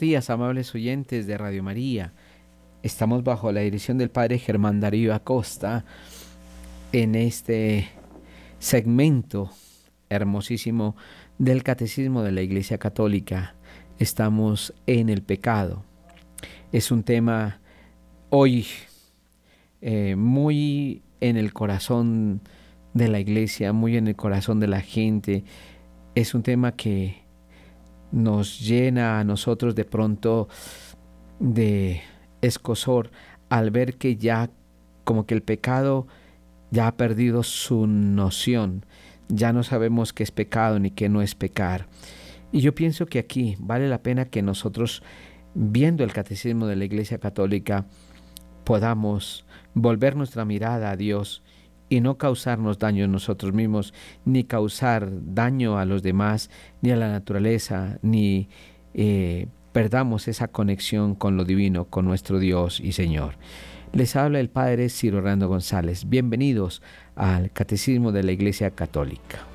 días, amables oyentes de Radio María. Estamos bajo la dirección del Padre Germán Darío Acosta en este segmento hermosísimo del Catecismo de la Iglesia Católica. Estamos en el pecado. Es un tema hoy eh, muy en el corazón de la Iglesia, muy en el corazón de la gente. Es un tema que nos llena a nosotros de pronto de escosor al ver que ya como que el pecado ya ha perdido su noción, ya no sabemos qué es pecado ni qué no es pecar. Y yo pienso que aquí vale la pena que nosotros, viendo el catecismo de la Iglesia Católica, podamos volver nuestra mirada a Dios y no causarnos daño a nosotros mismos, ni causar daño a los demás, ni a la naturaleza, ni eh, perdamos esa conexión con lo divino, con nuestro Dios y Señor. Les habla el Padre Ciro Hernando González. Bienvenidos al Catecismo de la Iglesia Católica.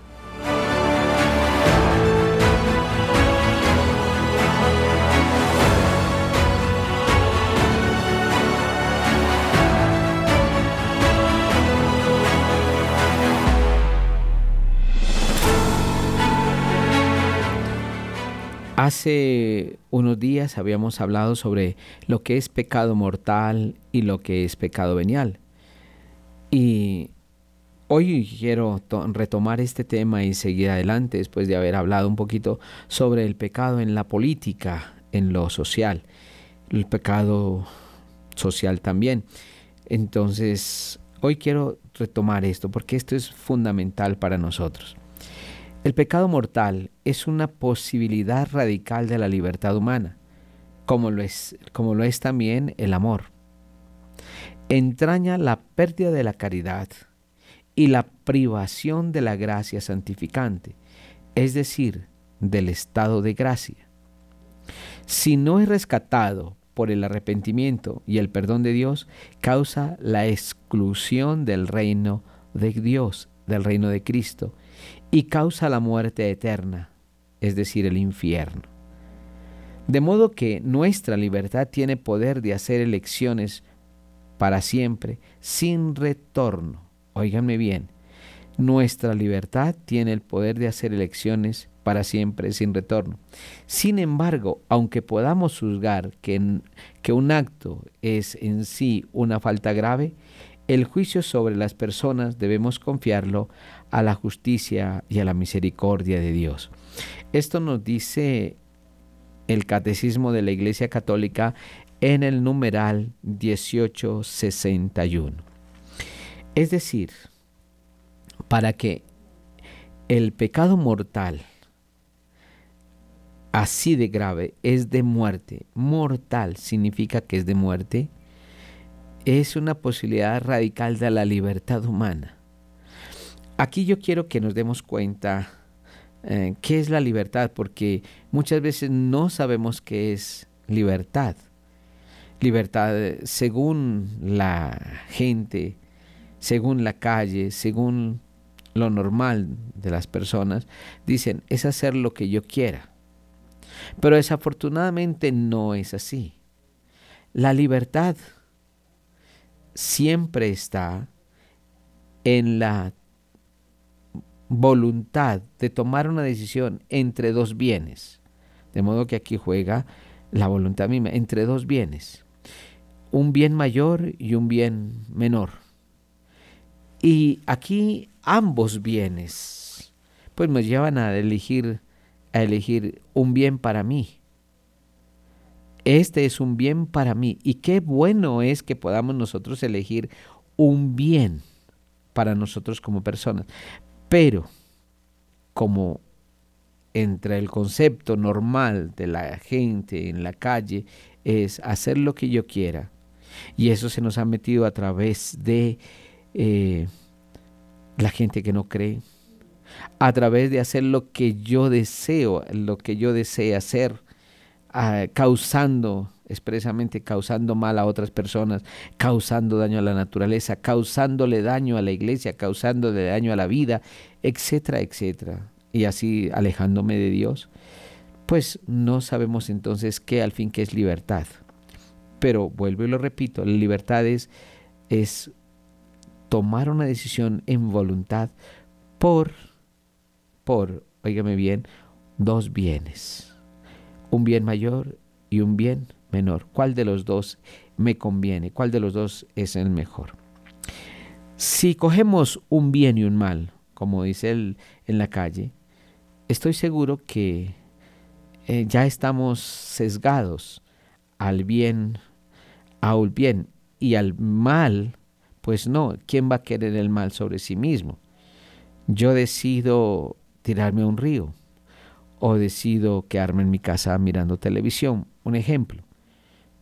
Hace unos días habíamos hablado sobre lo que es pecado mortal y lo que es pecado venial. Y hoy quiero retomar este tema y seguir adelante después de haber hablado un poquito sobre el pecado en la política, en lo social, el pecado social también. Entonces, hoy quiero retomar esto porque esto es fundamental para nosotros. El pecado mortal es una posibilidad radical de la libertad humana, como lo es, como lo es también el amor. Entraña la pérdida de la caridad y la privación de la gracia santificante, es decir, del estado de gracia. Si no es rescatado por el arrepentimiento y el perdón de Dios, causa la exclusión del reino de Dios, del reino de Cristo, y causa la muerte eterna, es decir, el infierno. De modo que nuestra libertad tiene poder de hacer elecciones para siempre, sin retorno. Óiganme bien, nuestra libertad tiene el poder de hacer elecciones para siempre, sin retorno. Sin embargo, aunque podamos juzgar que, que un acto es en sí una falta grave, el juicio sobre las personas debemos confiarlo a la justicia y a la misericordia de Dios. Esto nos dice el Catecismo de la Iglesia Católica en el numeral 1861. Es decir, para que el pecado mortal, así de grave, es de muerte, mortal significa que es de muerte, es una posibilidad radical de la libertad humana. Aquí yo quiero que nos demos cuenta eh, qué es la libertad, porque muchas veces no sabemos qué es libertad. Libertad eh, según la gente, según la calle, según lo normal de las personas, dicen, es hacer lo que yo quiera. Pero desafortunadamente no es así. La libertad siempre está en la voluntad de tomar una decisión entre dos bienes. De modo que aquí juega la voluntad misma, entre dos bienes. Un bien mayor y un bien menor. Y aquí ambos bienes, pues me llevan a elegir, a elegir un bien para mí. Este es un bien para mí. Y qué bueno es que podamos nosotros elegir un bien para nosotros como personas. Pero, como entre el concepto normal de la gente en la calle es hacer lo que yo quiera, y eso se nos ha metido a través de eh, la gente que no cree, a través de hacer lo que yo deseo, lo que yo desee hacer, ah, causando expresamente causando mal a otras personas, causando daño a la naturaleza, causándole daño a la iglesia, causándole daño a la vida, etcétera, etcétera. Y así alejándome de Dios, pues no sabemos entonces qué al fin qué es libertad. Pero vuelvo y lo repito, la libertad es, es tomar una decisión en voluntad por, por, oígame bien, dos bienes. Un bien mayor y un bien menor. ¿Cuál de los dos me conviene? ¿Cuál de los dos es el mejor? Si cogemos un bien y un mal, como dice él en la calle, estoy seguro que eh, ya estamos sesgados al bien, al bien y al mal, pues no, ¿quién va a querer el mal sobre sí mismo? Yo decido tirarme a un río o decido quedarme en mi casa mirando televisión, un ejemplo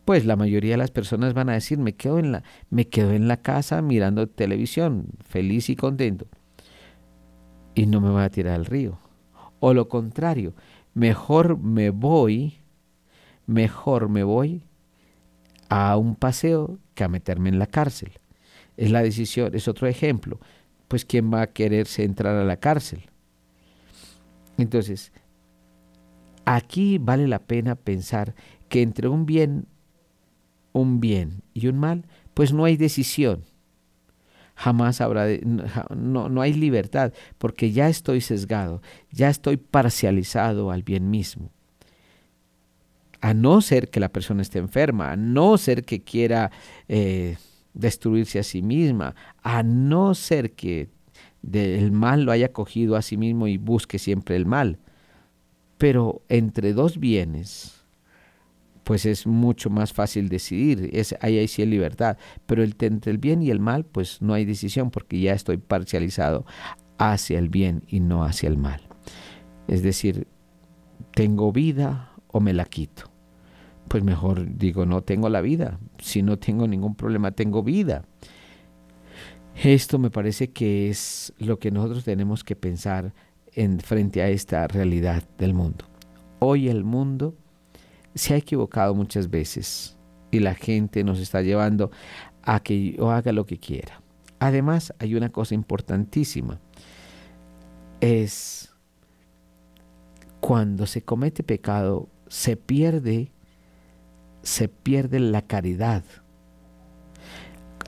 pues la mayoría de las personas van a decir, me quedo en la, me quedo en la casa mirando televisión, feliz y contento. Y no me voy a tirar al río. O lo contrario, mejor me voy, mejor me voy a un paseo que a meterme en la cárcel. Es la decisión, es otro ejemplo. Pues ¿quién va a quererse entrar a la cárcel? Entonces, aquí vale la pena pensar que entre un bien un bien y un mal, pues no hay decisión. Jamás habrá, no, no hay libertad, porque ya estoy sesgado, ya estoy parcializado al bien mismo. A no ser que la persona esté enferma, a no ser que quiera eh, destruirse a sí misma, a no ser que el mal lo haya cogido a sí mismo y busque siempre el mal. Pero entre dos bienes, pues es mucho más fácil decidir, es, ahí sí libertad, pero el, entre el bien y el mal, pues no hay decisión porque ya estoy parcializado hacia el bien y no hacia el mal. Es decir, tengo vida o me la quito. Pues mejor digo, no tengo la vida. Si no tengo ningún problema, tengo vida. Esto me parece que es lo que nosotros tenemos que pensar en frente a esta realidad del mundo. Hoy el mundo se ha equivocado muchas veces y la gente nos está llevando a que yo haga lo que quiera. Además, hay una cosa importantísima. Es cuando se comete pecado, se pierde, se pierde la caridad.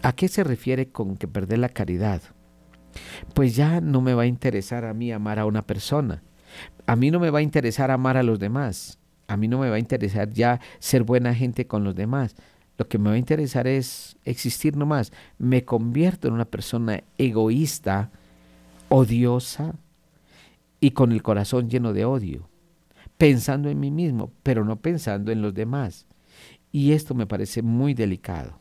¿A qué se refiere con que perder la caridad? Pues ya no me va a interesar a mí amar a una persona. A mí no me va a interesar amar a los demás a mí no me va a interesar ya ser buena gente con los demás. Lo que me va a interesar es existir nomás. Me convierto en una persona egoísta, odiosa y con el corazón lleno de odio, pensando en mí mismo, pero no pensando en los demás. Y esto me parece muy delicado.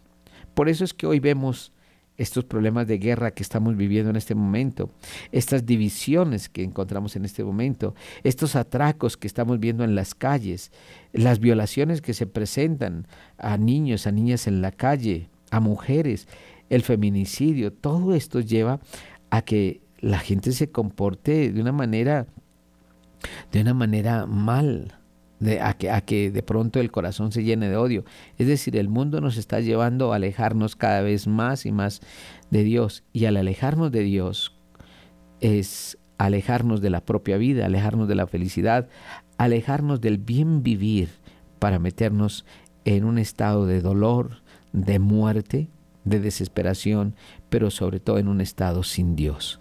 Por eso es que hoy vemos estos problemas de guerra que estamos viviendo en este momento, estas divisiones que encontramos en este momento, estos atracos que estamos viendo en las calles, las violaciones que se presentan a niños, a niñas en la calle, a mujeres, el feminicidio, todo esto lleva a que la gente se comporte de una manera de una manera mal, a, que, a que de pronto el corazón se llene de odio. Es decir, el mundo nos está llevando a alejarnos cada vez más y más de Dios. Y al alejarnos de Dios es alejarnos de la propia vida, alejarnos de la felicidad, alejarnos del bien vivir para meternos en un estado de dolor, de muerte, de desesperación, pero sobre todo en un estado sin Dios.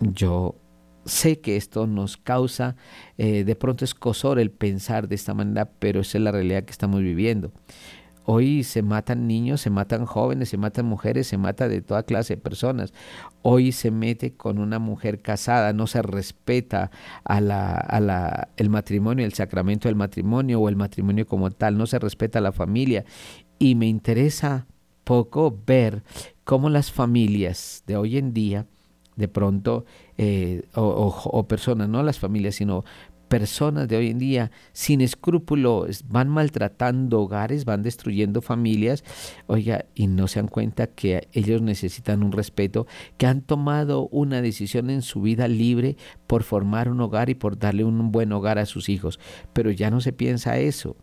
Yo sé que esto nos causa eh, de pronto escosor el pensar de esta manera, pero esa es la realidad que estamos viviendo. Hoy se matan niños, se matan jóvenes, se matan mujeres, se mata de toda clase de personas. Hoy se mete con una mujer casada, no se respeta a la, a la, el matrimonio, el sacramento del matrimonio o el matrimonio como tal, no se respeta a la familia. Y me interesa poco ver cómo las familias de hoy en día, de pronto, eh, o, personas, no las familias, sino personas de hoy en día sin escrúpulos van maltratando hogares, van destruyendo familias, oiga, y no se dan cuenta que ellos necesitan un respeto, que han tomado una decisión en su vida libre por formar un hogar y por darle un buen hogar a sus hijos, pero ya no se piensa eso.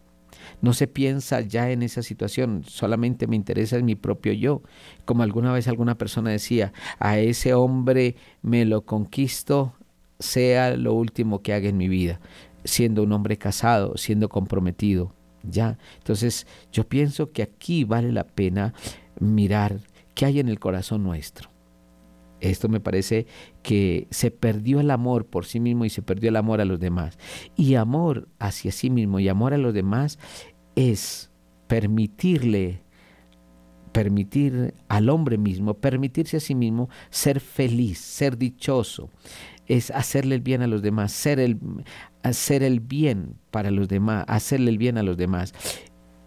No se piensa ya en esa situación, solamente me interesa en mi propio yo. Como alguna vez alguna persona decía, a ese hombre me lo conquisto sea lo último que haga en mi vida, siendo un hombre casado, siendo comprometido. Ya, entonces yo pienso que aquí vale la pena mirar qué hay en el corazón nuestro. Esto me parece que se perdió el amor por sí mismo y se perdió el amor a los demás. Y amor hacia sí mismo y amor a los demás es permitirle, permitir al hombre mismo, permitirse a sí mismo ser feliz, ser dichoso, es hacerle el bien a los demás, el, hacer el bien para los demás, hacerle el bien a los demás.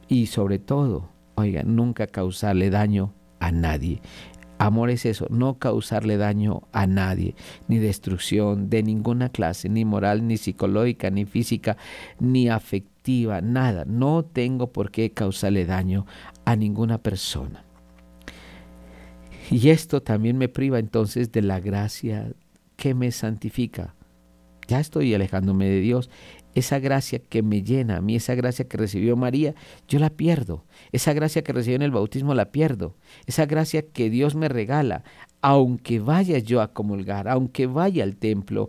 Y sobre todo, oiga, nunca causarle daño a nadie. Amor es eso, no causarle daño a nadie, ni destrucción de ninguna clase, ni moral, ni psicológica, ni física, ni afectiva, nada. No tengo por qué causarle daño a ninguna persona. Y esto también me priva entonces de la gracia que me santifica. Ya estoy alejándome de Dios. Esa gracia que me llena a mí, esa gracia que recibió María, yo la pierdo. Esa gracia que recibí en el bautismo la pierdo. Esa gracia que Dios me regala, aunque vaya yo a comulgar, aunque vaya al templo,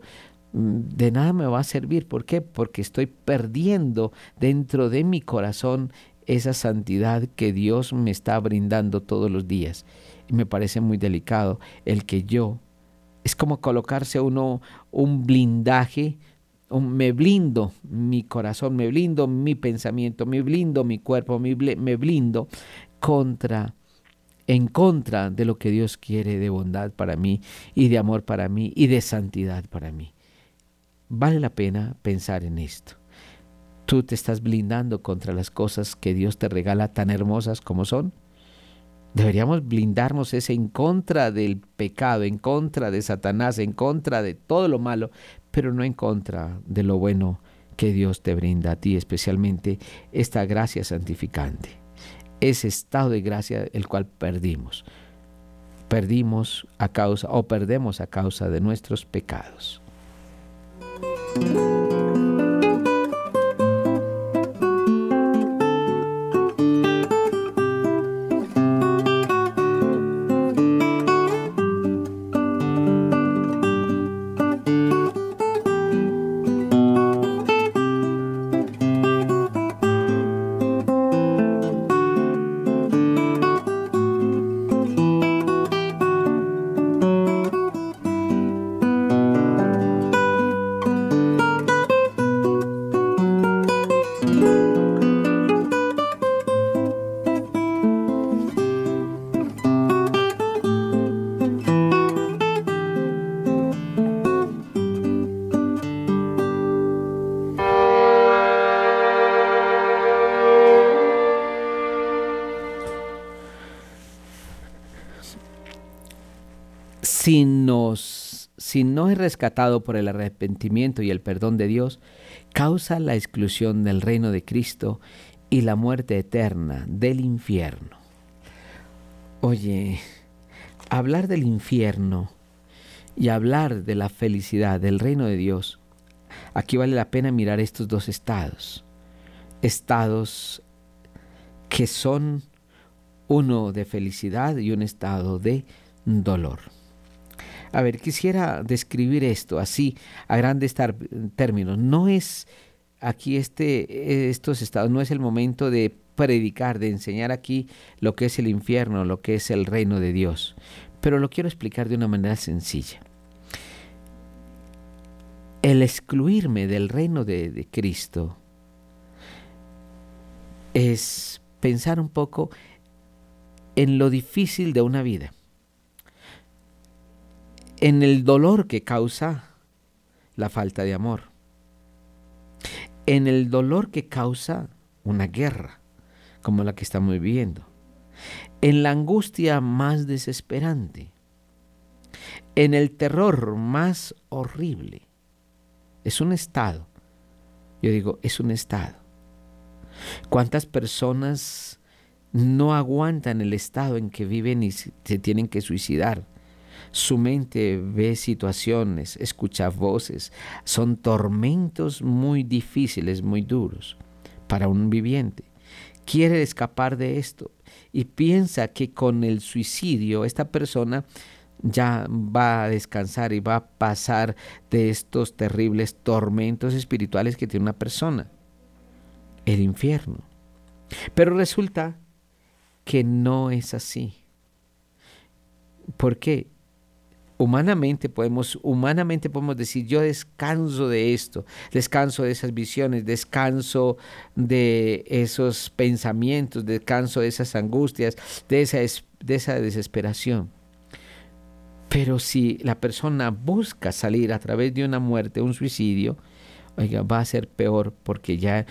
mm, de nada me va a servir. ¿Por qué? Porque estoy perdiendo dentro de mi corazón esa santidad que Dios me está brindando todos los días. Y me parece muy delicado el que yo es como colocarse uno un blindaje, me blindo mi corazón, me blindo mi pensamiento, me blindo mi cuerpo, me, blindo contra, en contra de lo que Dios quiere de bondad para mí y de amor para mí y de santidad para mí. Vale la pena pensar en esto. Tú te estás blindando contra las cosas que Dios te regala tan hermosas como son. Deberíamos blindarnos ese en contra del pecado, en contra de Satanás, en contra de todo lo malo, pero no en contra de lo bueno que Dios te brinda a ti, especialmente esta gracia santificante, ese estado de gracia el cual perdimos. Perdimos a causa o perdemos a causa de nuestros pecados. Si no es rescatado por el arrepentimiento y el perdón de Dios, causa la exclusión del reino de Cristo y la muerte eterna del infierno. Oye, hablar del infierno y hablar de la felicidad del reino de Dios, aquí vale la pena mirar estos dos estados. Estados que son uno de felicidad y un estado de dolor. A ver, quisiera describir esto así, a grandes términos. No es aquí este, estos estados, no es el momento de predicar, de enseñar aquí lo que es el infierno, lo que es el reino de Dios. Pero lo quiero explicar de una manera sencilla. El excluirme del reino de, de Cristo es pensar un poco en lo difícil de una vida, en el dolor que causa la falta de amor, en el dolor que causa una guerra como la que estamos viviendo, en la angustia más desesperante, en el terror más horrible. Es un estado. Yo digo, es un estado. ¿Cuántas personas no aguantan el estado en que viven y se tienen que suicidar? Su mente ve situaciones, escucha voces. Son tormentos muy difíciles, muy duros para un viviente. Quiere escapar de esto y piensa que con el suicidio esta persona ya va a descansar y va a pasar de estos terribles tormentos espirituales que tiene una persona, el infierno. Pero resulta que no es así. ¿Por qué? Humanamente podemos, humanamente podemos decir, yo descanso de esto, descanso de esas visiones, descanso de esos pensamientos, descanso de esas angustias, de esa, de esa desesperación. Pero si la persona busca salir a través de una muerte, un suicidio, oiga, va a ser peor porque ya,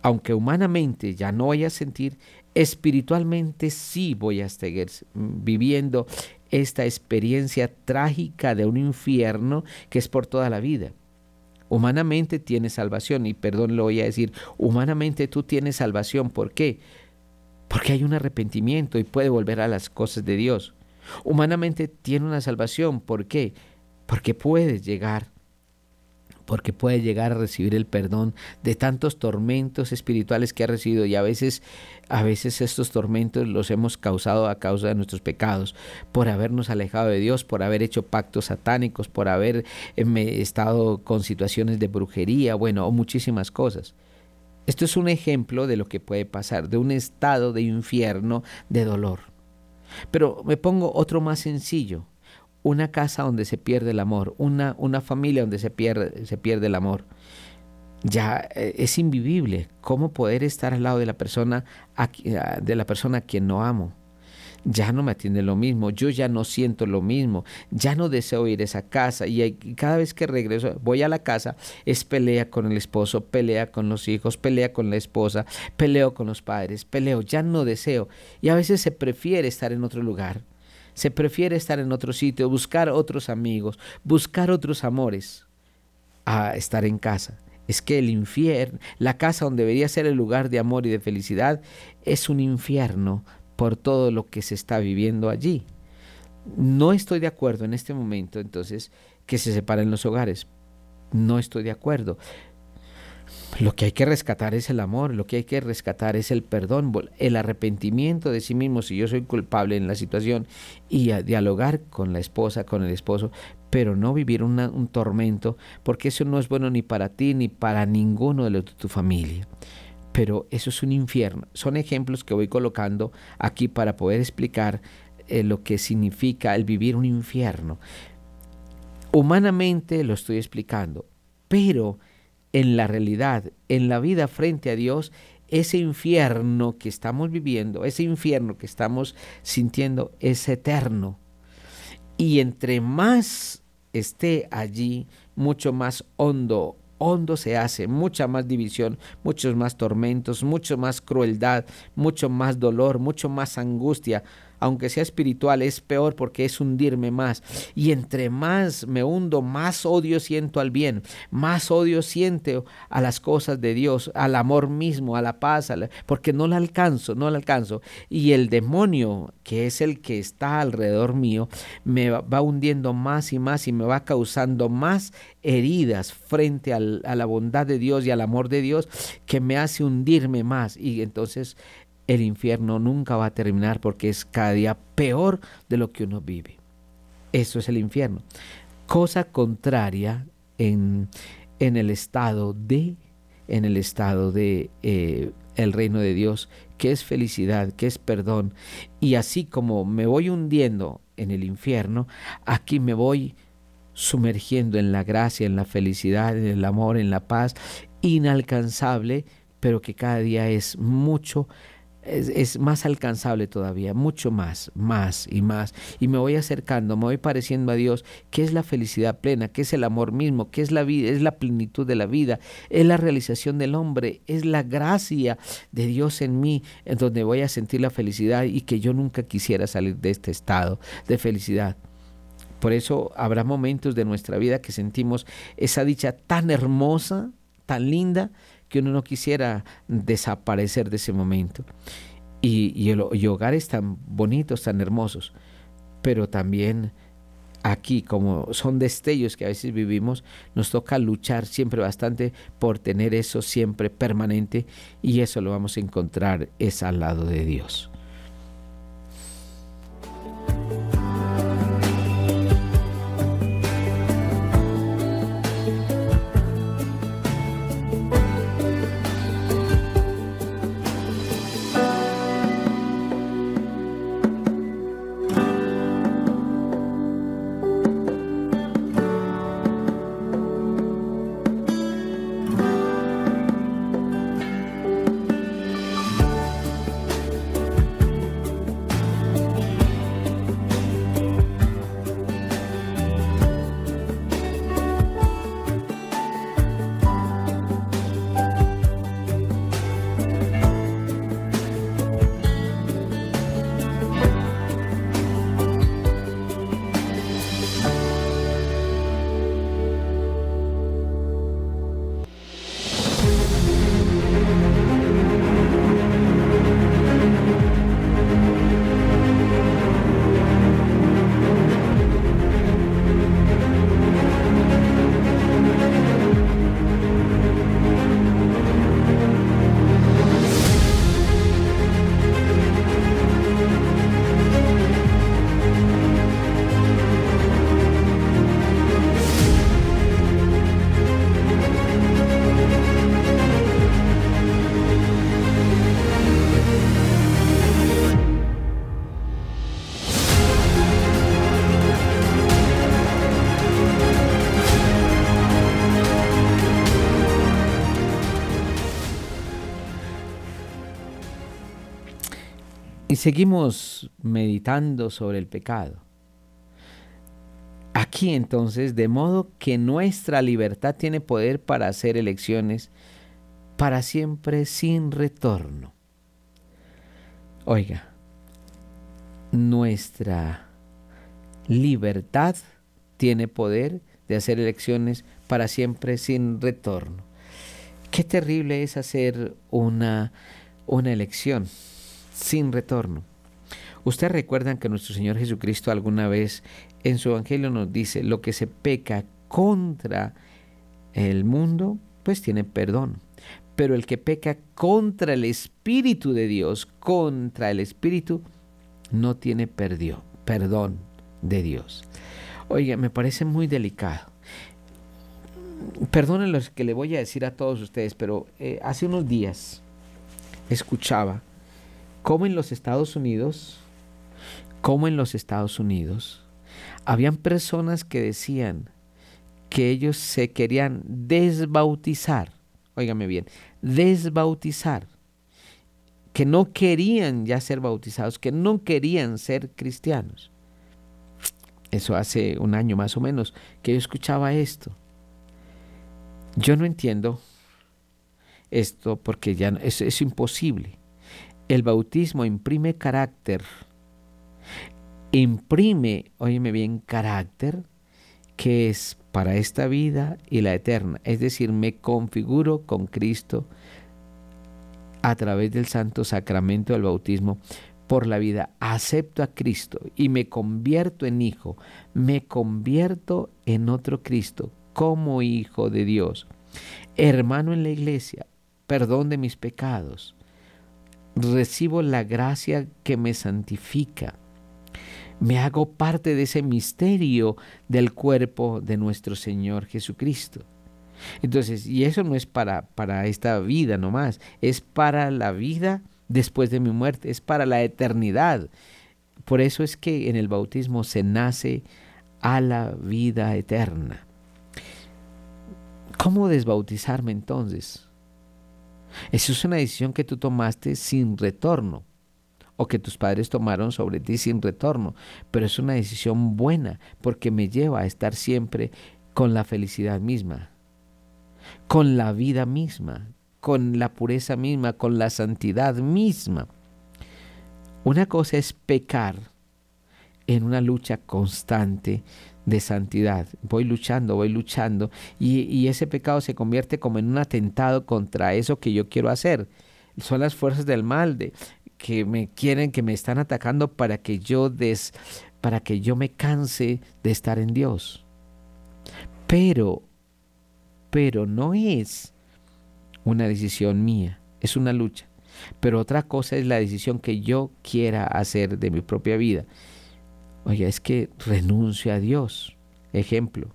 aunque humanamente ya no vaya a sentir, espiritualmente sí voy a seguir viviendo esta experiencia trágica de un infierno que es por toda la vida. Humanamente tienes salvación, y perdón lo voy a decir, humanamente tú tienes salvación. ¿Por qué? Porque hay un arrepentimiento y puede volver a las cosas de Dios. Humanamente tiene una salvación. ¿Por qué? Porque puedes llegar porque puede llegar a recibir el perdón de tantos tormentos espirituales que ha recibido y a veces a veces estos tormentos los hemos causado a causa de nuestros pecados, por habernos alejado de Dios, por haber hecho pactos satánicos, por haber em, estado con situaciones de brujería, bueno, o muchísimas cosas. Esto es un ejemplo de lo que puede pasar, de un estado de infierno de dolor. Pero me pongo otro más sencillo una casa donde se pierde el amor, una, una familia donde se pierde, se pierde el amor. Ya eh, es invivible cómo poder estar al lado de la persona de la persona a quien no amo. Ya no me atiende lo mismo, yo ya no siento lo mismo, ya no deseo ir a esa casa y cada vez que regreso, voy a la casa, es pelea con el esposo, pelea con los hijos, pelea con la esposa, peleo con los padres, peleo, ya no deseo y a veces se prefiere estar en otro lugar se prefiere estar en otro sitio, buscar otros amigos, buscar otros amores, a estar en casa. Es que el infierno, la casa donde debería ser el lugar de amor y de felicidad, es un infierno por todo lo que se está viviendo allí. No estoy de acuerdo en este momento, entonces, que se separen los hogares. No estoy de acuerdo. Lo que hay que rescatar es el amor, lo que hay que rescatar es el perdón, el arrepentimiento de sí mismo si yo soy culpable en la situación y dialogar con la esposa, con el esposo, pero no vivir un tormento, porque eso no es bueno ni para ti ni para ninguno de los de tu familia. Pero eso es un infierno. Son ejemplos que voy colocando aquí para poder explicar eh, lo que significa el vivir un infierno. Humanamente lo estoy explicando, pero en la realidad, en la vida frente a Dios, ese infierno que estamos viviendo, ese infierno que estamos sintiendo es eterno. Y entre más esté allí, mucho más hondo, hondo se hace, mucha más división, muchos más tormentos, mucho más crueldad, mucho más dolor, mucho más angustia, aunque sea espiritual, es peor porque es hundirme más. Y entre más me hundo, más odio siento al bien, más odio siento a las cosas de Dios, al amor mismo, a la paz, porque no la alcanzo, no la alcanzo. Y el demonio, que es el que está alrededor mío, me va hundiendo más y más y me va causando más heridas frente a la bondad de Dios y al amor de Dios que me hace hundirme más. Y entonces el infierno nunca va a terminar porque es cada día peor de lo que uno vive. Eso es el infierno. Cosa contraria en, en el estado de, en el estado de eh, el reino de Dios, qué es felicidad, qué es perdón. Y así como me voy hundiendo en el infierno, aquí me voy sumergiendo en la gracia, en la felicidad, en el amor, en la paz, inalcanzable, pero que cada día es mucho es, más alcanzable todavía, mucho más, más y más. Y me voy acercando, me voy pareciendo a Dios, que es la felicidad plena, que es el amor mismo, que es la vida, es la plenitud de la vida, es la realización del hombre, es la gracia de Dios en mí, en donde voy a sentir la felicidad y que yo nunca quisiera salir de este estado de felicidad. Por eso habrá momentos de nuestra vida que sentimos esa dicha tan hermosa, tan linda, que uno no quisiera desaparecer de ese momento. Y, y, hogares tan bonitos, tan hermosos, pero también aquí, como son destellos que a veces vivimos, nos toca luchar siempre bastante por tener eso siempre permanente y eso lo vamos a encontrar es al lado de Dios. Seguimos meditando sobre el pecado. Aquí entonces, de modo que nuestra libertad tiene poder para hacer elecciones para siempre sin retorno. Oiga, nuestra libertad tiene poder de hacer elecciones para siempre sin retorno. Qué terrible es hacer una, una elección sin retorno. Ustedes recuerdan que nuestro Señor Jesucristo alguna vez en su Evangelio nos dice, lo que se peca contra el mundo, pues tiene perdón. Pero el que peca contra el Espíritu de Dios, contra el Espíritu, no tiene perdón de Dios. Oiga, me parece muy delicado. Perdonen lo que le voy a decir a todos ustedes, pero eh, hace unos días escuchaba como en los Estados Unidos, como en los Estados Unidos, habían personas que decían que ellos se querían desbautizar, óigame bien, desbautizar, que no querían ya ser bautizados, que no querían ser cristianos. Eso hace un año más o menos que yo escuchaba esto. Yo no entiendo esto porque ya es, es imposible. El bautismo imprime carácter. Imprime, óyeme bien, carácter que es para esta vida y la eterna. Es decir, me configuro con Cristo a través del santo sacramento del bautismo por la vida. Acepto a Cristo y me convierto en hijo. Me convierto en otro Cristo como hijo de Dios. Hermano en la iglesia, perdón de mis pecados recibo la gracia que me santifica. Me hago parte de ese misterio del cuerpo de nuestro Señor Jesucristo. Entonces, y eso no es para, para esta vida nomás, es para la vida después de mi muerte, es para la eternidad. Por eso es que en el bautismo se nace a la vida eterna. ¿Cómo desbautizarme entonces? Esa es una decisión que tú tomaste sin retorno o que tus padres tomaron sobre ti sin retorno, pero es una decisión buena porque me lleva a estar siempre con la felicidad misma, con la vida misma, con la pureza misma, con la santidad misma. Una cosa es pecar en una lucha constante de santidad. Voy luchando, voy luchando y, ese pecado se convierte como en un atentado contra eso que yo quiero hacer. Son las fuerzas del mal de, que me quieren, que me están atacando para que yo des, para que yo me canse de estar en Dios. Pero, pero no es una decisión mía, es una lucha. Pero otra cosa es la decisión que yo quiera hacer de mi propia vida. Oye, es que renuncio a Dios. Ejemplo,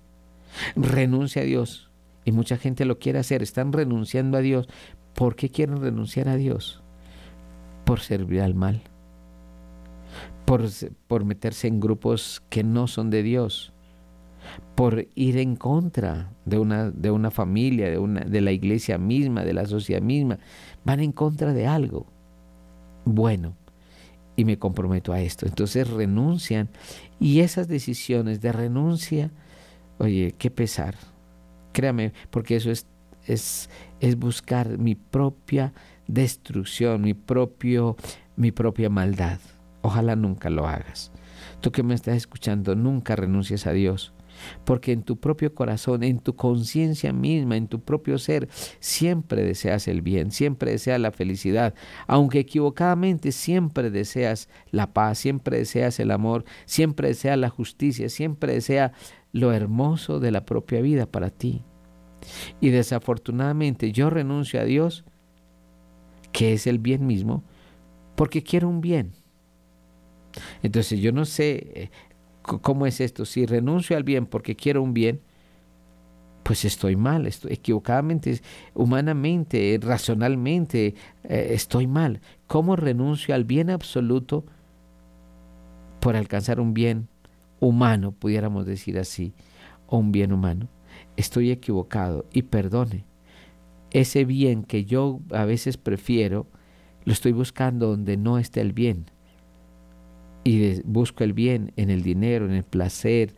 renuncia a Dios. Y mucha gente lo quiere hacer, están renunciando a Dios. ¿Por qué quieren renunciar a Dios? Por servir al mal. Por, por meterse en grupos que no son de Dios. Por ir en contra de una, de una familia, de, una, de la iglesia misma, de la sociedad misma. Van en contra de algo. Bueno, y me comprometo a esto. Entonces renuncian y esas decisiones de renuncia, oye, qué pesar. Créame, porque eso es, es, es buscar mi propia destrucción, mi, propio, mi propia maldad. Ojalá nunca lo hagas. Tú que me estás escuchando, nunca renuncies a Dios porque en tu propio corazón, en tu conciencia misma, en tu propio ser, siempre deseas el bien, siempre deseas la felicidad, aunque equivocadamente siempre deseas la paz, siempre deseas el amor, siempre deseas la justicia, siempre deseas lo hermoso de la propia vida para ti. Y desafortunadamente yo renuncio a Dios, que es el bien mismo, porque quiero un bien. Entonces yo no sé eh, ¿Cómo es esto? Si renuncio al bien porque quiero un bien, pues estoy mal, estoy equivocadamente, humanamente, racionalmente, eh, estoy mal. ¿Cómo renuncio al bien absoluto por alcanzar un bien humano, pudiéramos decir así, o un bien humano? Estoy equivocado y perdone. Ese bien que yo a veces prefiero, lo estoy buscando donde no está el bien y busco el bien en el dinero, en el placer,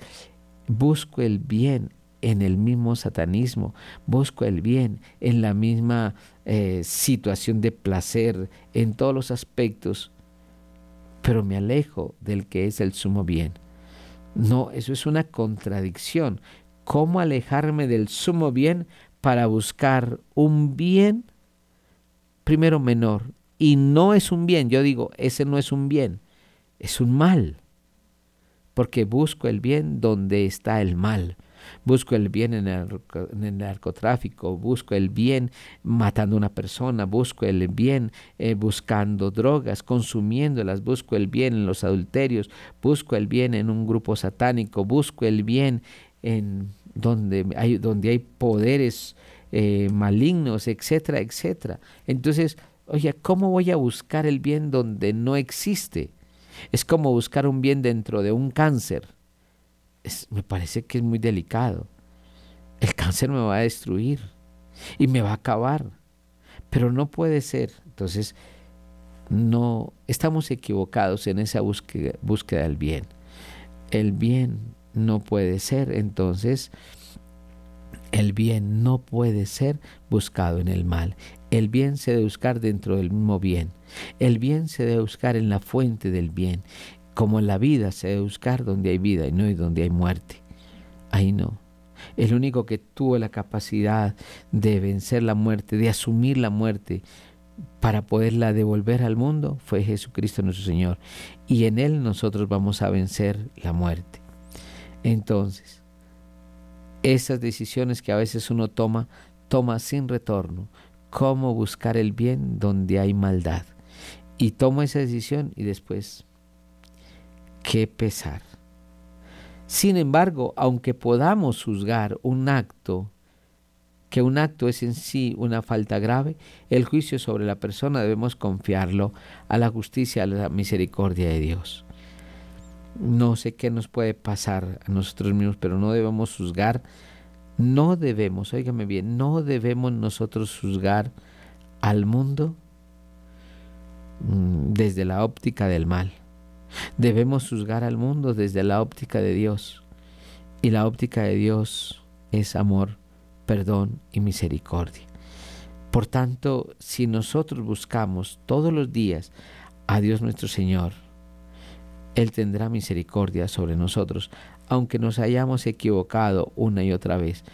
busco el bien en el mismo satanismo, busco el bien en la misma eh, situación de placer, en todos los aspectos, pero me alejo del que es el sumo bien. No, eso es una contradicción. ¿Cómo alejarme del sumo bien para buscar un bien primero menor? Y no es un bien, yo digo, ese no es un bien es un mal, porque busco el bien donde está el mal. Busco el bien en el, narcotráfico, busco el bien matando a una persona, busco el bien eh, buscando drogas, consumiéndolas, busco el bien en los adulterios, busco el bien en un grupo satánico, busco el bien en donde hay, donde hay poderes eh, malignos, etcétera, etcétera. Entonces, oye, ¿cómo voy a buscar el bien donde no existe? Es como buscar un bien dentro de un cáncer. me parece que es muy delicado. El cáncer me va a destruir y me va a acabar. Pero no puede ser. Entonces, no estamos equivocados en esa búsqueda, búsqueda del bien. El bien no puede ser. Entonces, el bien no puede ser buscado en el mal. El bien se debe buscar dentro del mismo bien. El bien se debe buscar en la fuente del bien. Como en la vida se debe buscar donde hay vida y no donde hay muerte. Ahí no. El único que tuvo la capacidad de vencer la muerte, de asumir la muerte para poderla devolver al mundo, fue Jesucristo nuestro Señor. Y en Él nosotros vamos a vencer la muerte. Entonces, esas decisiones que a veces uno toma, toma sin retorno, cómo buscar el bien donde hay maldad. Y tomo esa decisión y después, qué pesar. Sin embargo, aunque podamos juzgar un acto que un acto es en sí una falta grave, el juicio sobre la persona debemos confiarlo a la justicia, a la misericordia de Dios. No sé qué nos puede pasar a nosotros mismos, pero no debemos juzgar, no debemos, óigame bien, no debemos nosotros juzgar al mundo mm, desde la óptica del mal. Debemos juzgar al mundo desde la óptica de Dios. Y la óptica de Dios es amor, perdón y misericordia. Por tanto, si nosotros buscamos todos los días a Dios nuestro Señor, Él tendrá misericordia sobre nosotros, aunque nos hayamos equivocado una y otra vez.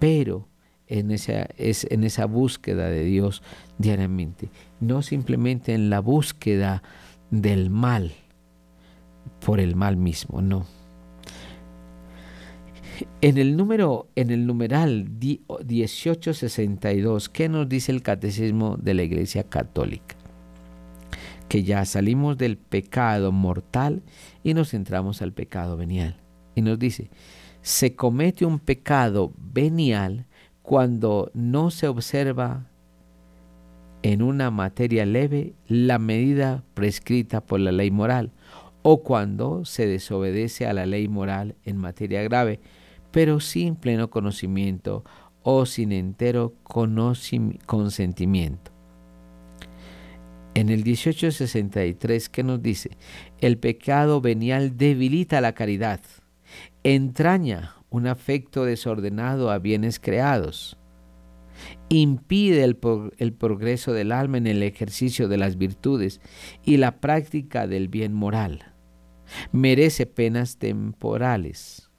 Pero en esa, es en esa búsqueda de Dios diariamente, no simplemente en la búsqueda del mal por el mal mismo, no. En el número, en el numeral 1862, ¿qué nos dice el catecismo de la Iglesia Católica? Que ya salimos del pecado mortal y nos entramos al pecado venial. Y nos dice, se comete un pecado venial cuando no se observa en una materia leve la medida prescrita por la ley moral o cuando se desobedece a la ley moral en materia grave, pero sin pleno conocimiento o sin entero consentimiento. En el 1863, ¿qué nos dice? El pecado venial debilita la caridad, entraña un afecto desordenado a bienes creados, impide el, progreso del alma en el ejercicio de las virtudes y la práctica del bien moral, merece penas temporales.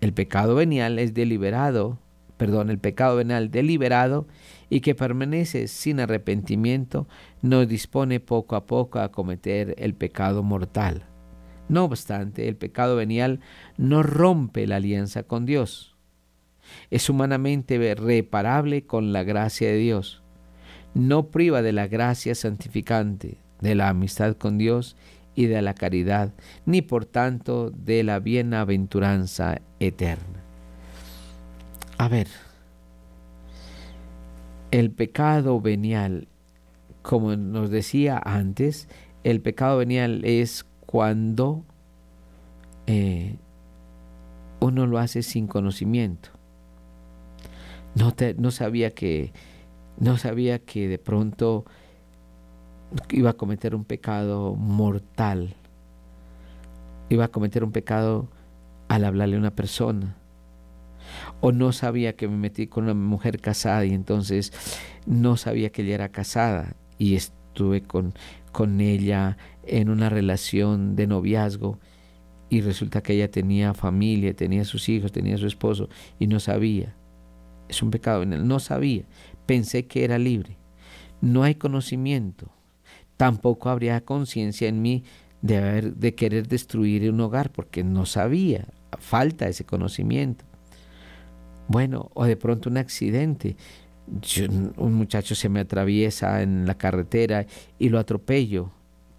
El pecado venial es deliberado, perdón, el pecado venial deliberado y que permanece sin arrepentimiento nos dispone poco a poco a cometer el pecado mortal. No obstante, el pecado venial no rompe la alianza con Dios. Es humanamente reparable con la gracia de Dios. No priva de la gracia santificante, de la amistad con Dios y de la caridad, ni por tanto de la bienaventuranza eterna. A ver, el pecado venial, como nos decía antes, el pecado venial es cuando eh, uno lo hace sin conocimiento. No, no, sabía que, no sabía que de pronto iba a cometer un pecado mortal. Iba a cometer un pecado al hablarle a una persona. O no sabía que me metí con una mujer casada y entonces no sabía que ella era casada y estuve con, con ella en una relación de noviazgo y resulta que ella tenía familia, tenía sus hijos, tenía su esposo y no sabía. Es un pecado en él, no sabía. Pensé que era libre. No hay conocimiento. Tampoco habría conciencia en mí de, haber, de querer destruir un hogar porque no sabía. Falta ese conocimiento. Bueno, o de pronto un accidente. un muchacho se me atraviesa en la carretera y lo atropello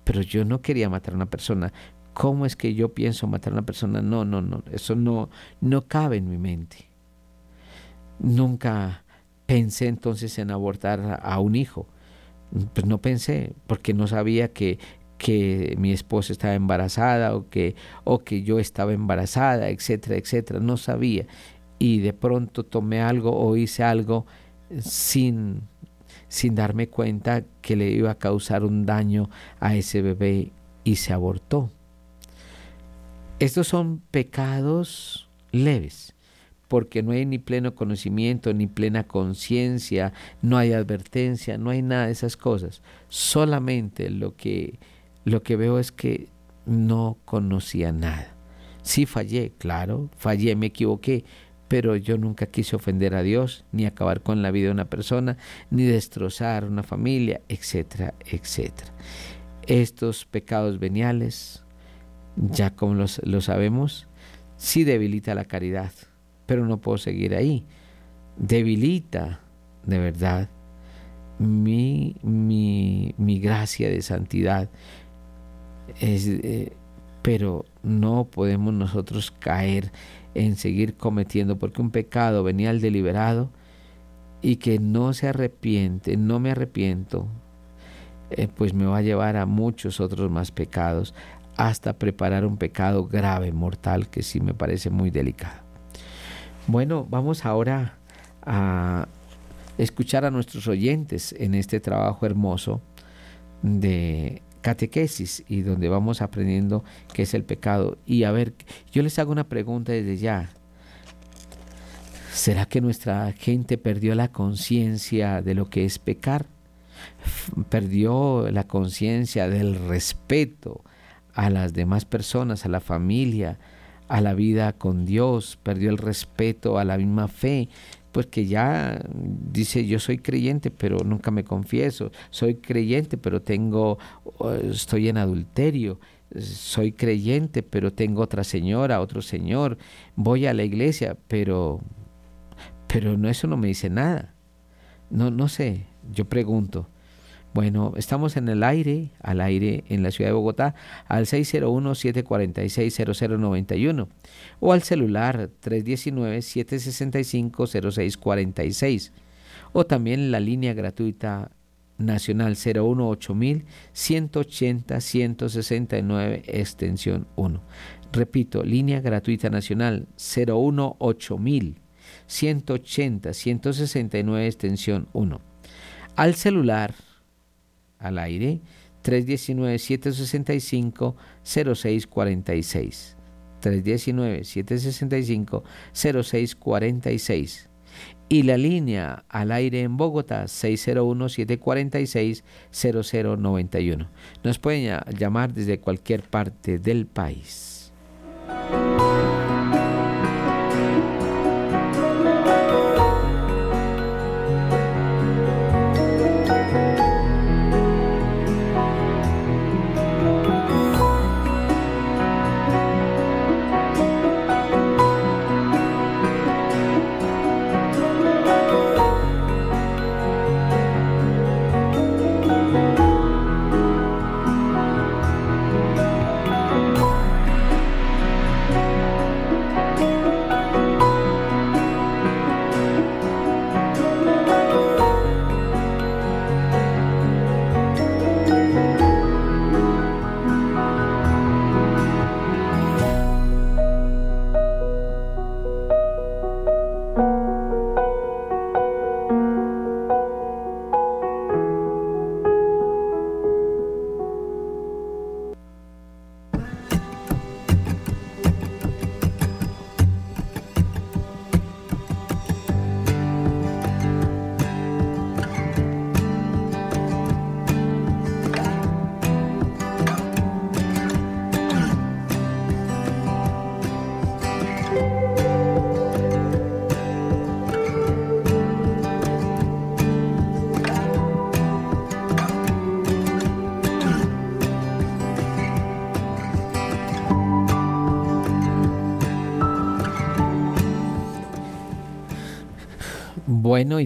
pero yo no quería matar a una persona. ¿Cómo es que yo pienso matar a una persona? No, no, no, eso no, no cabe en mi mente. Nunca pensé entonces en abortar a un hijo. Pues no pensé, porque no sabía que, que mi esposa estaba embarazada o que, o que yo estaba embarazada, etcétera, etcétera. No sabía. Y de pronto tomé algo o hice algo sin sin darme cuenta que le iba a causar un daño a ese bebé y se abortó. Estos son pecados leves, porque no hay ni pleno conocimiento, ni plena conciencia, no hay advertencia, no hay nada de esas cosas. Solamente lo que, lo que veo es que no conocía nada. Sí fallé, claro, fallé, me equivoqué, pero yo nunca quise ofender a Dios, ni acabar con la vida de una persona, ni destrozar una familia, etcétera, etcétera. Estos pecados veniales, ya como los, lo sabemos, sí debilita la caridad, pero no puedo seguir ahí. Debilita, de verdad, mi, mi, mi gracia de santidad. Es, eh, pero no podemos nosotros caer en seguir cometiendo, porque un pecado venial deliberado y que no se arrepiente, no me arrepiento, eh, pues me va a llevar a muchos otros más pecados, hasta preparar un pecado grave, mortal, que sí me parece muy delicado. Bueno, vamos ahora a escuchar a nuestros oyentes en este trabajo hermoso de catequesis y donde vamos aprendiendo qué es el pecado. Y a ver, yo les hago una pregunta desde ya. ¿Será que nuestra gente perdió la conciencia de lo que es pecar? Perdió la conciencia del respeto a las demás personas, a la familia, a la vida con Dios, perdió el respeto a la misma fe, pues que ya dice yo soy creyente pero nunca me confieso, soy creyente pero tengo, estoy en adulterio, soy creyente pero tengo otra señora, otro señor, voy a la iglesia pero, pero no, eso no me dice nada. No, no sé, yo pregunto, bueno, estamos en el aire, al aire en la ciudad de Bogotá, al 601-746-0091 o al celular 319-765-0646 o también la línea gratuita nacional 018000 180 169 extensión 1. Repito, línea gratuita nacional 018000 180 169 extensión 1. Al celular al aire 319-765-0646. 319-765-0646. Y la línea al aire en Bogotá 601-746-0091. Nos pueden llamar desde cualquier parte del país.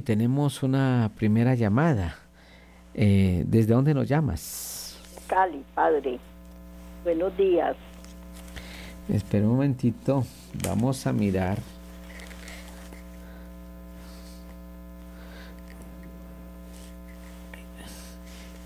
Y tenemos una primera llamada. Eh, ¿Desde dónde nos llamas? Cali, padre. Buenos días. Espera un momentito. Vamos a mirar.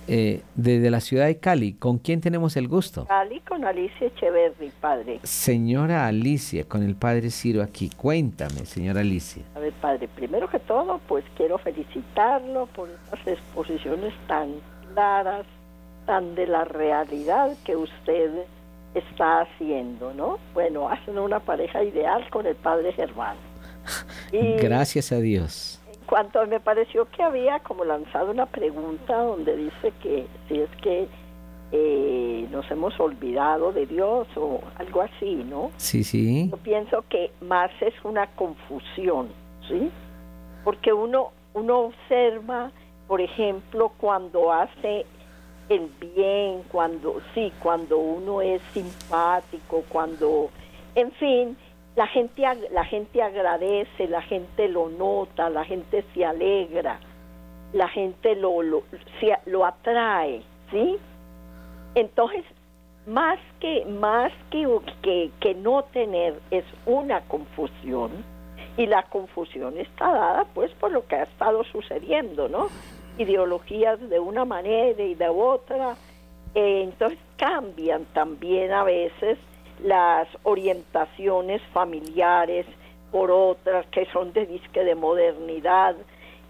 Eh, desde la ciudad de Cali. ¿Con quién tenemos el gusto? Cali con Alicia Echeverri, padre. Señora Alicia, con el padre Ciro aquí. Cuéntame, señora Alicia. A ver, padre, primero que todo, pues quiero felicitarlo por estas exposiciones tan claras, tan de la realidad que usted está haciendo, ¿no? Bueno, hacen una pareja ideal con el padre Germán. Gracias a Dios cuanto me pareció que había como lanzado una pregunta donde dice que si es que eh, nos hemos olvidado de Dios o algo así, ¿no? Sí, sí. Yo pienso que más es una confusión, ¿sí? Porque uno, uno observa, por ejemplo, cuando hace el bien, cuando, sí, cuando uno es simpático, cuando, en fin, la gente, la gente agradece, la gente lo nota, la gente se alegra, la gente lo, lo, lo atrae, ¿sí? Entonces, más que, más que, que, que no tener es una confusión Y la confusión está dada pues por lo que ha estado sucediendo, ¿no? Ideologías de una manera y de otra. Eh, entonces cambian también a veces las orientaciones familiares por otras que son de disque de modernidad,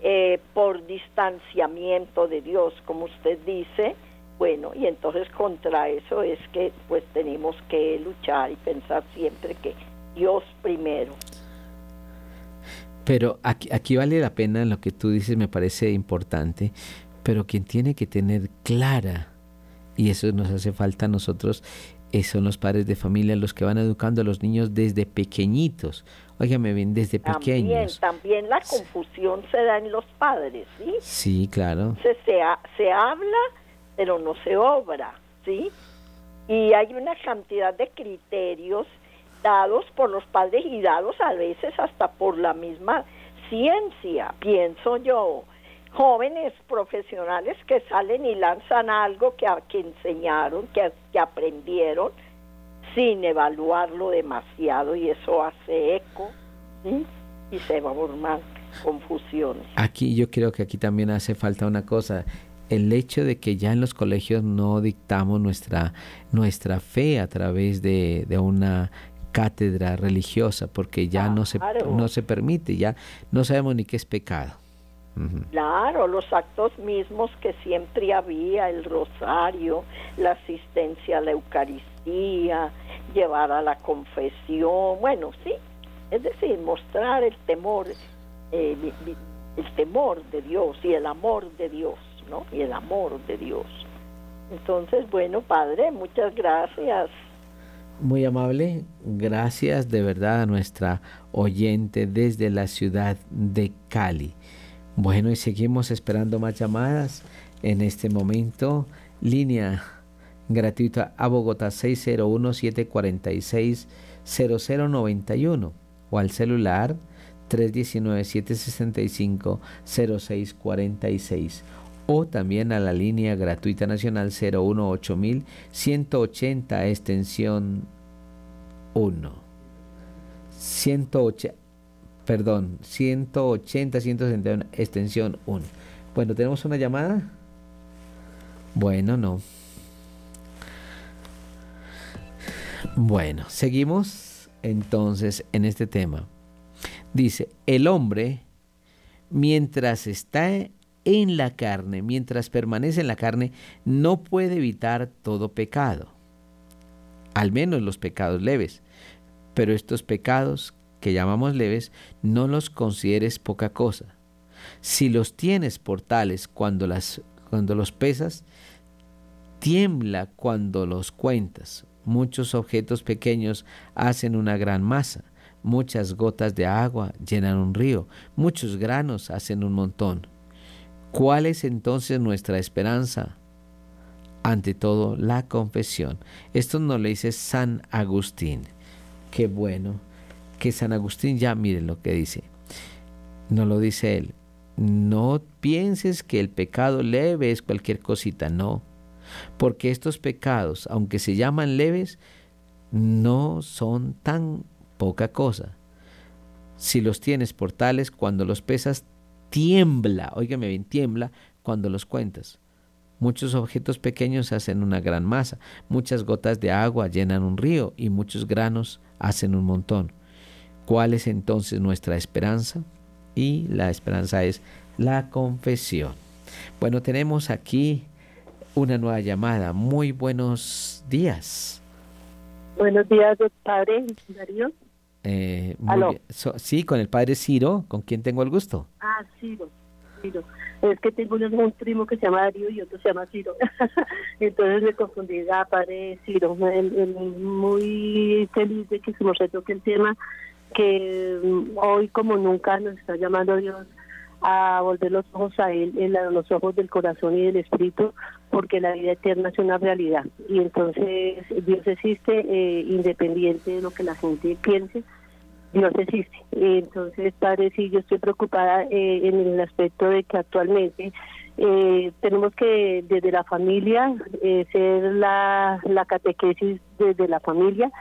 eh, por distanciamiento de Dios, como usted dice, bueno, y entonces contra eso es que pues tenemos que luchar y pensar siempre que Dios primero. Pero aquí, aquí vale la pena lo que tú dices, me parece importante, pero quien tiene que tener clara, y eso nos hace falta a nosotros, son los padres de familia los que van educando a los niños desde pequeñitos. Óigame bien, desde pequeños. También la confusión se da en los padres, ¿sí? Sí, claro. Se, se, se habla pero no se obra, ¿sí? Y hay una cantidad de criterios dados por los padres y dados a veces hasta por la misma ciencia, pienso yo. Jóvenes profesionales que salen y lanzan algo que, que enseñaron, que, que aprendieron, sin evaluarlo demasiado y eso hace eco ¿sí? y se va a formar confusiones. Aquí yo creo que aquí también hace falta una cosa, el hecho de que ya en los colegios no dictamos nuestra, nuestra fe a través de, una cátedra religiosa, porque ya no, se, no se permite, ya no sabemos ni qué es pecado. Claro, los actos mismos que siempre había, el rosario, la asistencia a la Eucaristía, llevar a la confesión, bueno, sí, es decir, mostrar el temor, eh, el temor de Dios y el amor de Dios. Y el amor de Dios. Entonces, bueno, Padre, muchas gracias. Muy amable, gracias de verdad a nuestra oyente desde la ciudad de Cali. Bueno, y seguimos esperando más llamadas en este momento. Línea gratuita a Bogotá 601-746-0091 o al celular 319-765-0646 o también a la línea gratuita nacional 018000 180 extensión 1. 180, perdón, 180 161 extensión 1. Bueno, ¿tenemos una llamada? Bueno, no. Bueno, seguimos entonces en este tema. Dice, el hombre, mientras está en la carne, mientras permanece en la carne, no puede evitar todo pecado, al menos los pecados leves. Pero estos pecados que llamamos leves, no los consideres poca cosa. Si los tienes por tales cuando, las, cuando los pesas, tiembla cuando los cuentas. Muchos objetos pequeños hacen una gran masa. Muchas gotas de agua llenan un río. Muchos granos hacen un montón. ¿Cuál es entonces nuestra esperanza? Ante todo, la confesión. Esto nos lo dice San Agustín. Qué bueno que San Agustín ya miren lo que dice. No lo dice él. No pienses que el pecado leve es cualquier cosita, no. Porque estos pecados, aunque se llaman leves, no son tan poca cosa. Si los tienes por tales, cuando los pesas, tiembla, óigame bien, tiembla cuando los cuentas. Muchos objetos pequeños hacen una gran masa, muchas gotas de agua llenan un río y muchos granos hacen un montón. ¿Cuál es entonces nuestra esperanza? Y la esperanza es la confesión. Bueno, tenemos aquí una nueva llamada. Muy buenos días. Buenos días, padre Darío. Eh, sí, con el padre Ciro, con quien tengo el gusto. Ah, Ciro, Ciro. Es que tengo un, primo que se llama Darío y otro se llama Ciro. Entonces me confundí, ah, padre Ciro. muy feliz de que se nos retoque el tema, que mm, hoy como nunca nos está llamando Dios a volver los ojos a Él, en los ojos del corazón y del espíritu, porque la vida eterna es una realidad. Y entonces Dios existe eh, independiente de lo que la gente piense, Dios existe. Entonces, Padre, sí, yo estoy preocupada eh, en el aspecto de que actualmente eh, tenemos que desde la familia ser la, la catequesis desde la familia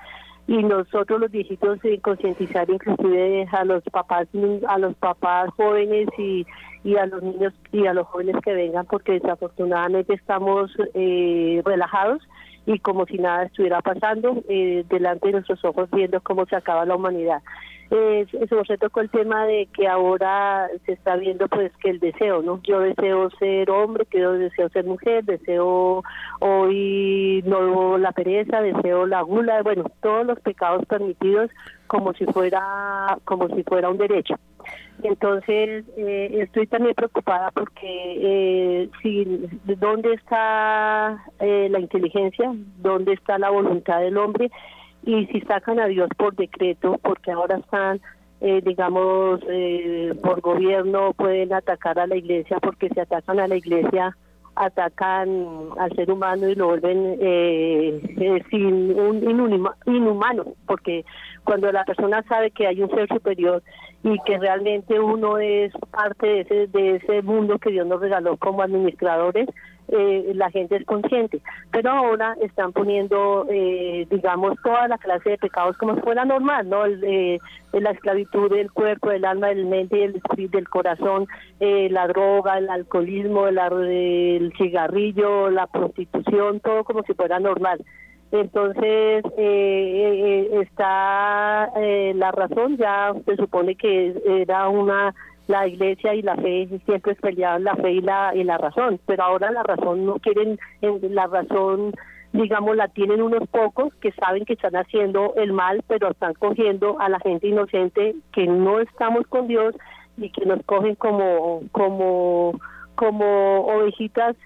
y nosotros los viejitos eh, concientizar inclusive a los papás a los papás jóvenes y, y a los niños y a los jóvenes que vengan porque desafortunadamente estamos eh, relajados y como si nada estuviera pasando eh, delante de nuestros ojos viendo cómo se acaba la humanidad eh, se tocó el tema de que ahora se está viendo pues que el deseo, ¿no? Yo deseo ser hombre, yo deseo ser mujer, deseo hoy no la pereza, deseo la gula, bueno, todos los pecados permitidos como si fuera como si fuera un derecho. Entonces eh, estoy también preocupada porque eh, si dónde está eh, la inteligencia, dónde está la voluntad del hombre y si sacan a Dios por decreto, porque ahora están, eh, digamos, eh, por gobierno, pueden atacar a la iglesia, porque si atacan a la iglesia, atacan al ser humano y lo vuelven eh, sin un inhumano, porque cuando la persona sabe que hay un ser superior y que realmente uno es parte de ese, de ese mundo que Dios nos regaló como administradores, eh, la gente es consciente. Pero ahora están poniendo, eh, digamos, toda la clase de pecados como si fuera normal, ¿no? Eh, la esclavitud del cuerpo, del alma, del mente, del, del corazón, la droga, el alcoholismo, el, el cigarrillo, la prostitución, todo como si fuera normal. Entonces, está la razón, ya se supone que era una la iglesia y la fe siempre peleaban la fe y la, y la razón, pero ahora la razón no quieren, la razón digamos la tienen unos pocos que saben que están haciendo el mal, pero están cogiendo a la gente inocente que no estamos con Dios y que nos cogen como como como ovejitas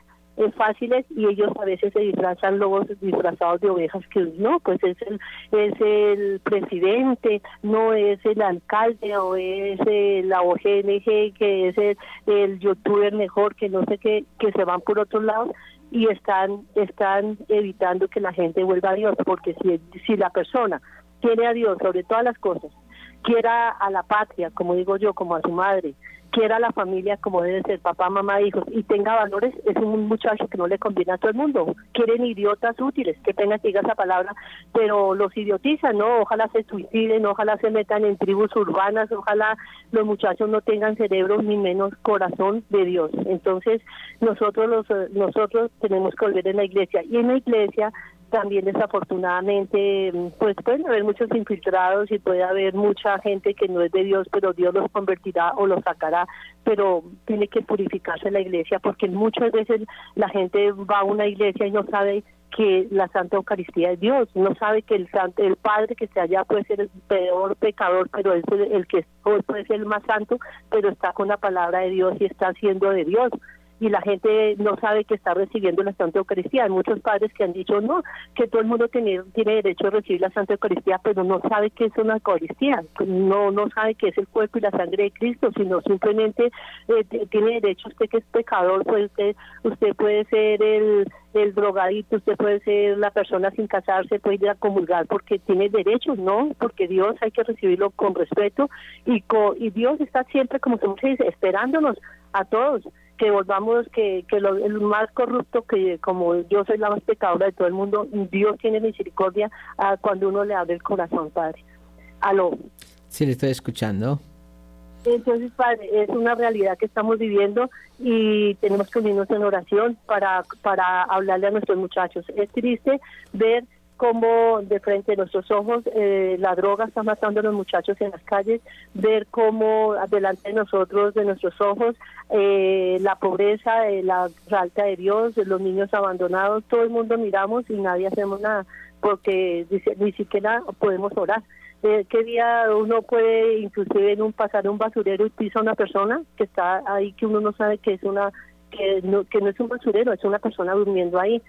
fáciles y ellos a veces se disfrazan lobos disfrazados de ovejas que no, pues es el, es el presidente, no es el alcalde o es la OGNG que es el, youtuber mejor que no sé qué, que se van por otros lados y están están evitando que la gente vuelva a Dios, porque si, si la persona tiene a Dios sobre todas las cosas, quiera a la patria, como digo yo, como a su madre, quiera la familia como debe ser, papá, mamá, hijos, y tenga valores, es un muchacho que no le conviene a todo el mundo. Quieren idiotas útiles, que pena que diga esa palabra, pero los idiotizan, ¿no? Ojalá se suiciden, ojalá se metan en tribus urbanas, ojalá los muchachos no tengan cerebro ni menos corazón de Dios. Entonces, nosotros los nosotros tenemos que volver en la iglesia y en la iglesia también desafortunadamente pues pueden haber muchos infiltrados y puede haber mucha gente que no es de Dios pero Dios los convertirá o los sacará pero tiene que purificarse la iglesia porque muchas veces la gente va a una iglesia y no sabe que la Santa Eucaristía es Dios, no sabe que el santo, el Padre que está allá puede ser el peor pecador, pero es el que puede ser el más santo, pero está con la palabra de Dios y está haciendo de Dios y la gente no sabe que está recibiendo la Santa Eucaristía. Hay muchos padres que han dicho no, que todo el mundo tiene, derecho a recibir la Santa Eucaristía, pero no sabe qué es una Eucaristía, no no sabe qué es el cuerpo y la sangre de Cristo, sino simplemente eh, tiene derecho usted que es pecador, pues usted, usted puede ser el, el drogadito, usted puede ser la persona sin casarse, puede ir a comulgar porque tiene derechos, ¿no? Porque Dios hay que recibirlo con respeto y, y Dios está siempre, como se dice, esperándonos a todos que volvamos, que, que lo, el más corrupto, que como yo soy la más pecadora de todo el mundo, Dios tiene misericordia ah, cuando uno le abre el corazón, Padre. Aló. Sí, le estoy escuchando. Entonces, Padre, es una realidad que estamos viviendo y tenemos que unirnos en oración para, para hablarle a nuestros muchachos. Es triste ver cómo de frente a nuestros ojos eh, la droga está matando a los muchachos en las calles, ver cómo delante de nosotros, de nuestros ojos, eh, la pobreza, eh, la falta de Dios, los niños abandonados, todo el mundo miramos y nadie hacemos nada, porque ni siquiera podemos orar. ¿Qué día uno puede inclusive en un pasar un basurero y pisa a una persona que está ahí que uno no sabe que es una que no, que no es un basurero, es una persona durmiendo ahí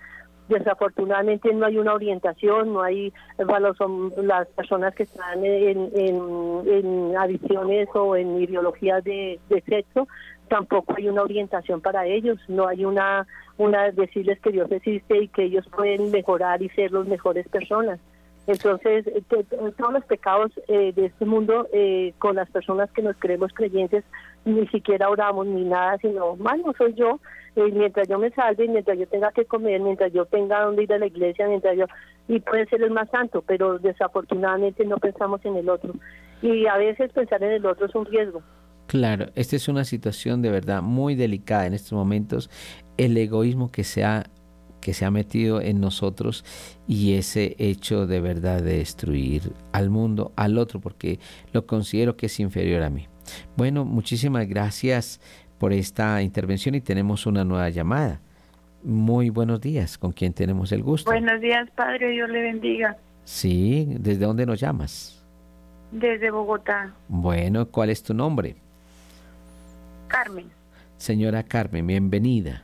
desafortunadamente no hay una orientación, no hay para las personas que están en, adicciones o en ideologías de, sexo, tampoco hay una orientación para ellos, no hay una, una decirles que Dios existe y que ellos pueden mejorar y ser las mejores personas. Entonces, todos los pecados de este mundo con las personas que nos creemos creyentes, ni siquiera oramos ni nada, sino, no soy yo, mientras yo me salve, mientras yo tenga que comer, mientras yo tenga donde ir a la iglesia, mientras yo, y puede ser el más santo, pero desafortunadamente no pensamos en el otro. Y a veces pensar en el otro es un riesgo. Claro, esta es una situación de verdad muy delicada en estos momentos. El egoísmo que se ha que se ha metido en nosotros y ese hecho de verdad de destruir al mundo, al otro, porque lo considero que es inferior a mí. Bueno, muchísimas gracias por esta intervención y tenemos una nueva llamada. Muy buenos días, ¿con quién tenemos el gusto? Buenos días, Padre, Dios le bendiga. Sí, ¿desde dónde nos llamas? Desde Bogotá. Bueno, ¿cuál es tu nombre? Carmen. Señora Carmen, bienvenida.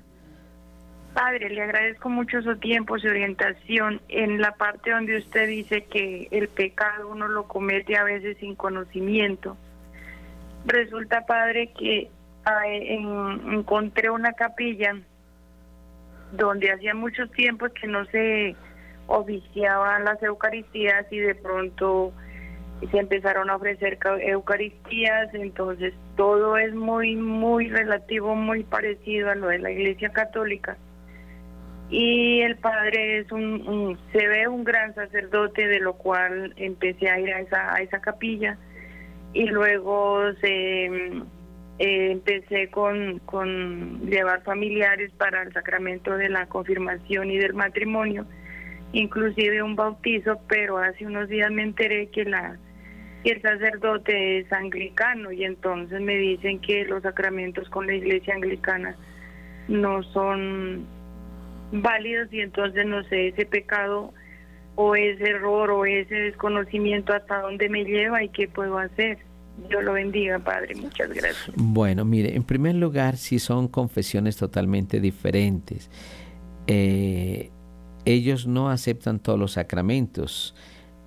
Padre, le agradezco mucho su tiempo, su orientación en la parte donde usted dice que el pecado uno lo comete a veces sin conocimiento. Resulta, Padre, que encontré una capilla donde hacía mucho tiempo que no se oficiaban las Eucaristías y de pronto se empezaron a ofrecer Eucaristías, entonces todo es muy, muy relativo, muy parecido a lo de la Iglesia Católica. Y el padre es un, se ve un gran sacerdote, de lo cual empecé a ir a esa, a esa capilla y luego se eh, empecé con, con llevar familiares para el sacramento de la confirmación y del matrimonio, inclusive un bautizo, pero hace unos días me enteré que la el sacerdote es anglicano y entonces me dicen que los sacramentos con la iglesia anglicana no son válidos y entonces no sé ese pecado o ese error o ese desconocimiento hasta dónde me lleva y qué puedo hacer. Dios lo bendiga, Padre. Muchas gracias. Bueno, mire, en primer lugar, si son confesiones totalmente diferentes. Eh, ellos no aceptan todos los sacramentos,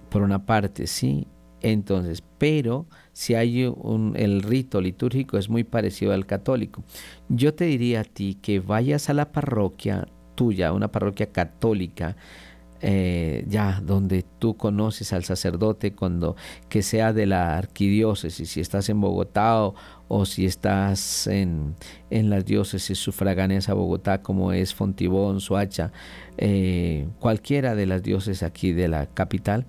por una parte, sí. Entonces, pero si hay un, el rito litúrgico es muy parecido al católico. Yo te diría a ti que vayas a la parroquia tuya, una parroquia católica, eh, ya donde tú conoces al sacerdote cuando que sea de la arquidiócesis, si estás en Bogotá o, si estás en, en, las diócesis sufragáneas a Bogotá como es Fontibón, Soacha, eh, cualquiera de las diócesis aquí de la capital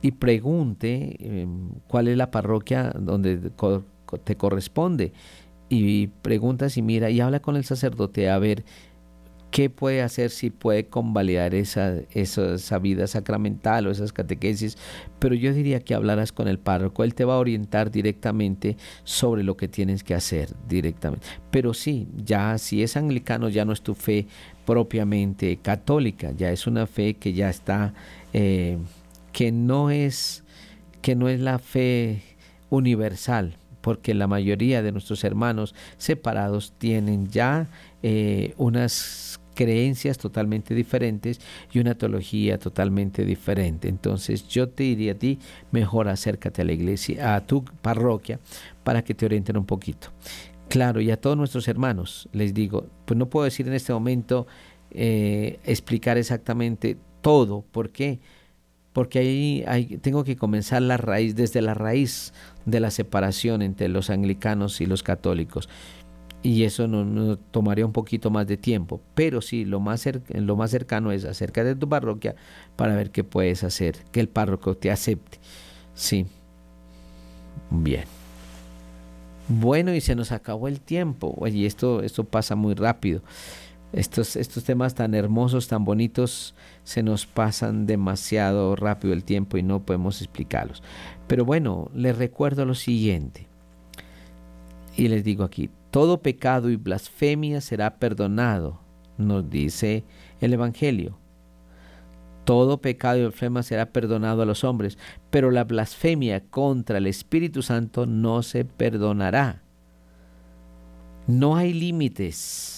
y pregunte em, cuál es la parroquia donde te corresponde y preguntas y mira y habla con el sacerdote a ver ¿Qué puede hacer si puede convalidar esa, esa, vida sacramental o esas catequesis? Pero yo diría que hablarás con el párroco, él te va a orientar directamente sobre lo que tienes que hacer directamente. Pero sí, ya si es anglicano ya no es tu fe propiamente católica, ya es una fe que ya está, eh, que no es, que no es la fe universal, porque la mayoría de nuestros hermanos separados tienen ya eh, unas creencias totalmente diferentes y una teología totalmente diferente. Entonces yo te diría a ti, mejor acércate a la iglesia, a tu parroquia, para que te orienten un poquito. Claro, y a todos nuestros hermanos les digo, pues no puedo decir en este momento eh, explicar exactamente todo. ¿Por qué? Porque ahí hay, tengo que comenzar la raíz, desde la raíz de la separación entre los anglicanos y los católicos y eso nos tomaría un poquito más de tiempo. Pero sí, lo más, lo más cercano es acerca de tu parroquia para ver qué puedes hacer, que el párroco te acepte. Sí. Bien. Bueno, y se nos acabó el tiempo. Oye, esto, esto pasa muy rápido. Estos, estos temas tan hermosos, tan bonitos, se nos pasan demasiado rápido el tiempo y no podemos explicarlos. Pero bueno, les recuerdo lo siguiente. Y les digo aquí, todo pecado y blasfemia será perdonado, nos dice el Evangelio. Todo pecado y blasfemia será perdonado a los hombres, pero la blasfemia contra el Espíritu Santo no se perdonará. No hay límites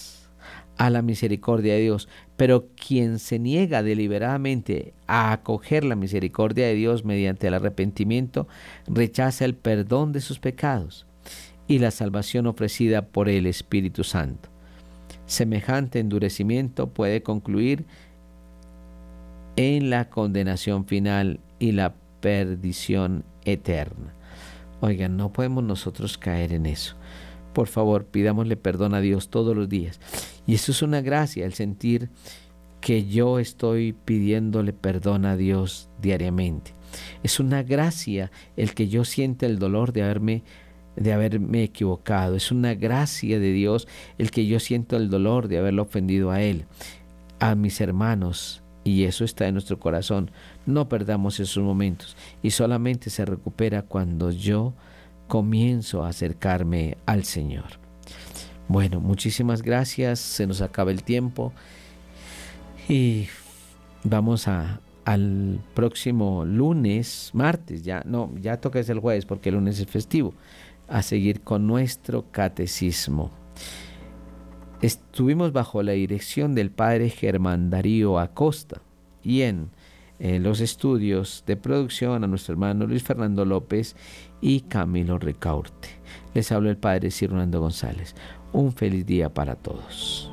a la misericordia de Dios, pero quien se niega deliberadamente a acoger la misericordia de Dios mediante el arrepentimiento, rechaza el perdón de sus pecados y la salvación ofrecida por el Espíritu Santo. Semejante endurecimiento puede concluir en la condenación final y la perdición eterna. Oigan, no podemos nosotros caer en eso. Por favor, pidámosle perdón a Dios todos los días. Y eso es una gracia, el sentir que yo estoy pidiéndole perdón a Dios diariamente. Es una gracia el que yo sienta el dolor de haberme de haberme equivocado. Es una gracia de Dios el que yo siento el dolor de haberlo ofendido a Él, a mis hermanos, y eso está en nuestro corazón. No perdamos esos momentos y solamente se recupera cuando yo comienzo a acercarme al Señor. Bueno, muchísimas gracias, se nos acaba el tiempo y vamos a, al próximo lunes, martes, ya no, ya toca el jueves porque el lunes es festivo, a seguir con nuestro catecismo. Estuvimos bajo la dirección del padre Germán Darío Acosta y en, los estudios de producción a nuestro hermano Luis Fernando López y Camilo Ricaurte. Les hablo el padre Cirunando González. Un feliz día para todos.